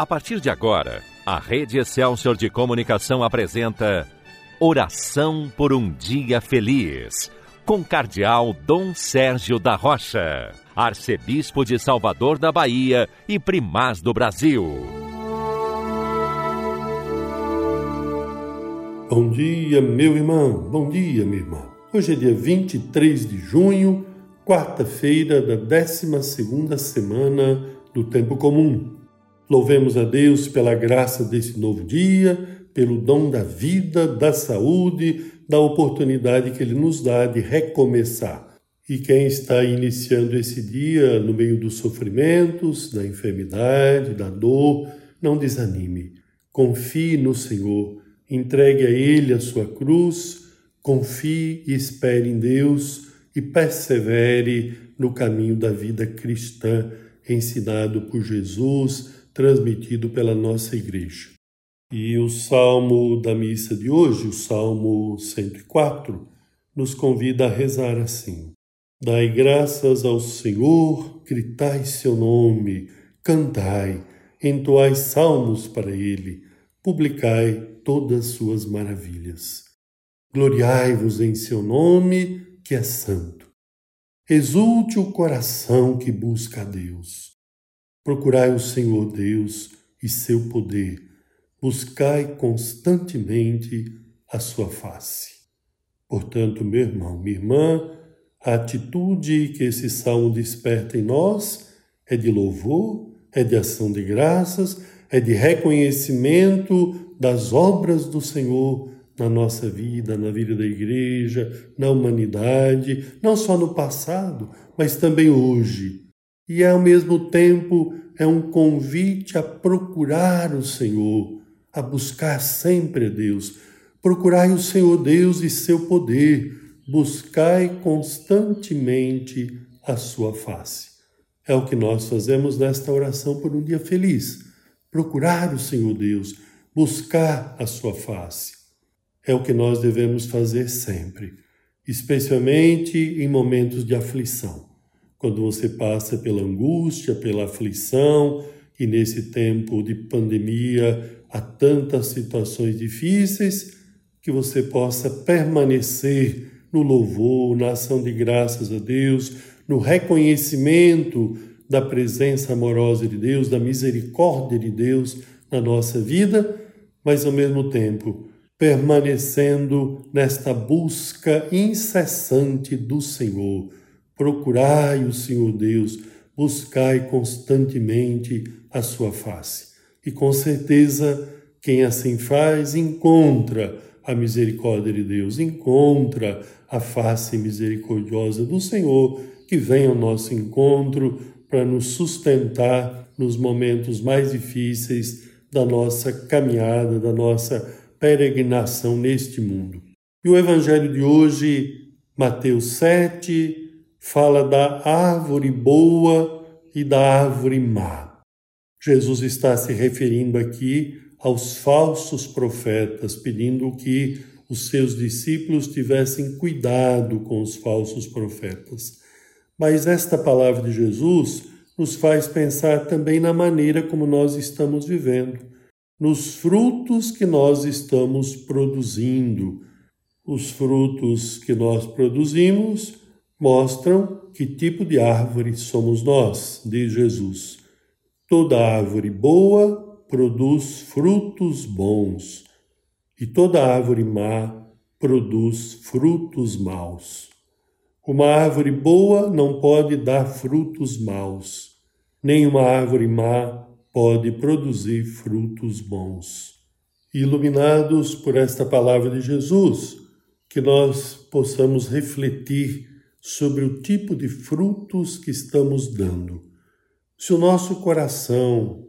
A partir de agora, a Rede Excelsior de Comunicação apresenta Oração por um Dia Feliz, com Cardeal Dom Sérgio da Rocha, Arcebispo de Salvador da Bahia e Primaz do Brasil. Bom dia, meu irmão, bom dia, minha irmã. Hoje é dia 23 de junho, quarta-feira da 12 semana do Tempo Comum. Louvemos a Deus pela graça desse novo dia, pelo dom da vida, da saúde, da oportunidade que Ele nos dá de recomeçar. E quem está iniciando esse dia no meio dos sofrimentos, da enfermidade, da dor, não desanime. Confie no Senhor, entregue a Ele a sua cruz, confie e espere em Deus e persevere no caminho da vida cristã ensinado por Jesus transmitido pela nossa igreja. E o salmo da missa de hoje, o salmo 104, nos convida a rezar assim: Dai graças ao Senhor, gritai seu nome, cantai, entoai salmos para ele, publicai todas suas maravilhas. Gloriai-vos em seu nome, que é santo. Exulte o coração que busca a Deus. Procurai o Senhor Deus e seu poder, buscai constantemente a sua face. Portanto, meu irmão, minha irmã, a atitude que esse salmo desperta em nós é de louvor, é de ação de graças, é de reconhecimento das obras do Senhor na nossa vida, na vida da igreja, na humanidade, não só no passado, mas também hoje e ao mesmo tempo é um convite a procurar o Senhor, a buscar sempre a Deus. Procurai o Senhor Deus e seu poder, buscai constantemente a sua face. É o que nós fazemos nesta oração por um dia feliz. Procurar o Senhor Deus, buscar a sua face. É o que nós devemos fazer sempre, especialmente em momentos de aflição quando você passa pela angústia, pela aflição, e nesse tempo de pandemia há tantas situações difíceis, que você possa permanecer no louvor, na ação de graças a Deus, no reconhecimento da presença amorosa de Deus, da misericórdia de Deus na nossa vida, mas ao mesmo tempo permanecendo nesta busca incessante do Senhor Procurai o Senhor Deus, buscai constantemente a sua face. E com certeza, quem assim faz, encontra a misericórdia de Deus, encontra a face misericordiosa do Senhor, que vem ao nosso encontro para nos sustentar nos momentos mais difíceis da nossa caminhada, da nossa peregrinação neste mundo. E o Evangelho de hoje, Mateus 7, fala da árvore boa e da árvore má. Jesus está se referindo aqui aos falsos profetas, pedindo que os seus discípulos tivessem cuidado com os falsos profetas. Mas esta palavra de Jesus nos faz pensar também na maneira como nós estamos vivendo, nos frutos que nós estamos produzindo. Os frutos que nós produzimos mostram que tipo de árvore somos nós, diz Jesus. Toda árvore boa produz frutos bons, e toda árvore má produz frutos maus. Uma árvore boa não pode dar frutos maus, nem uma árvore má pode produzir frutos bons. Iluminados por esta palavra de Jesus, que nós possamos refletir sobre o tipo de frutos que estamos dando. Se o nosso coração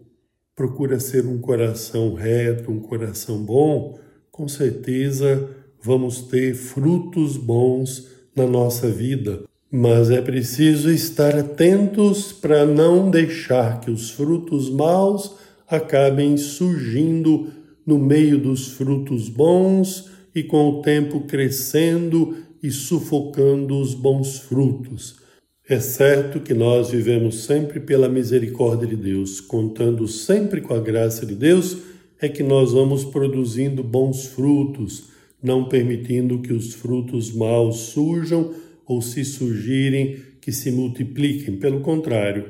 procura ser um coração reto, um coração bom, com certeza vamos ter frutos bons na nossa vida. Mas é preciso estar atentos para não deixar que os frutos maus acabem surgindo no meio dos frutos bons e com o tempo crescendo e sufocando os bons frutos. É certo que nós vivemos sempre pela misericórdia de Deus, contando sempre com a graça de Deus, é que nós vamos produzindo bons frutos, não permitindo que os frutos maus surjam ou se surgirem que se multipliquem. Pelo contrário,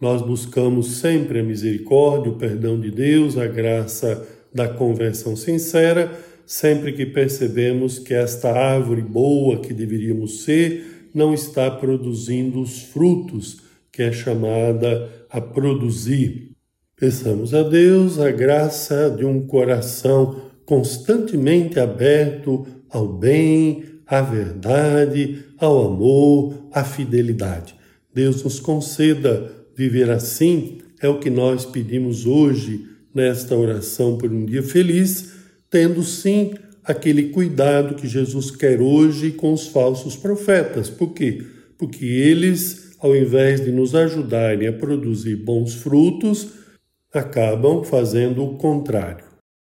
nós buscamos sempre a misericórdia, o perdão de Deus, a graça da conversão sincera, sempre que percebemos que esta árvore boa que deveríamos ser não está produzindo os frutos que é chamada a produzir. Peçamos a Deus a graça de um coração constantemente aberto ao bem, à verdade, ao amor, à fidelidade. Deus nos conceda viver assim, é o que nós pedimos hoje nesta oração por um dia feliz, tendo sim aquele cuidado que Jesus quer hoje com os falsos profetas. Por quê? Porque eles, ao invés de nos ajudarem a produzir bons frutos, acabam fazendo o contrário.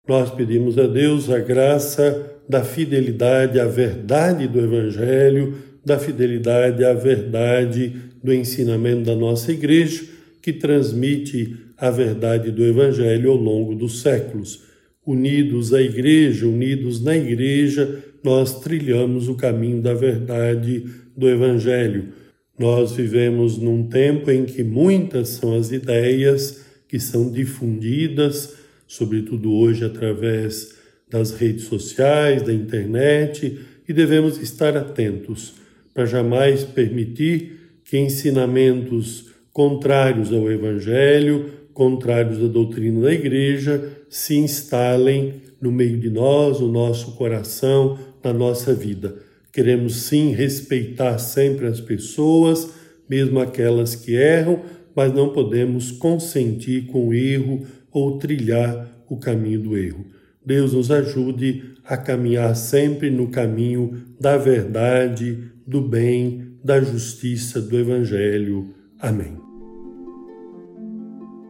Nós pedimos a Deus a graça da fidelidade à verdade do Evangelho, da fidelidade à verdade do ensinamento da nossa igreja, que transmite a verdade do Evangelho ao longo dos séculos unidos à igreja, unidos na igreja, nós trilhamos o caminho da verdade do Evangelho. Nós vivemos num tempo em que muitas são as ideias que são difundidas, sobretudo hoje através das redes sociais, da internet, e devemos estar atentos para jamais permitir que ensinamentos contrários ao Evangelho, contrários à doutrina da Igreja, se instalem no meio de nós, no nosso coração, na nossa vida. Queremos sim respeitar sempre as pessoas, mesmo aquelas que erram, mas não podemos consentir com o erro ou trilhar o caminho do erro. Deus nos ajude a caminhar sempre no caminho da verdade, do bem, da justiça, do Evangelho. Amém.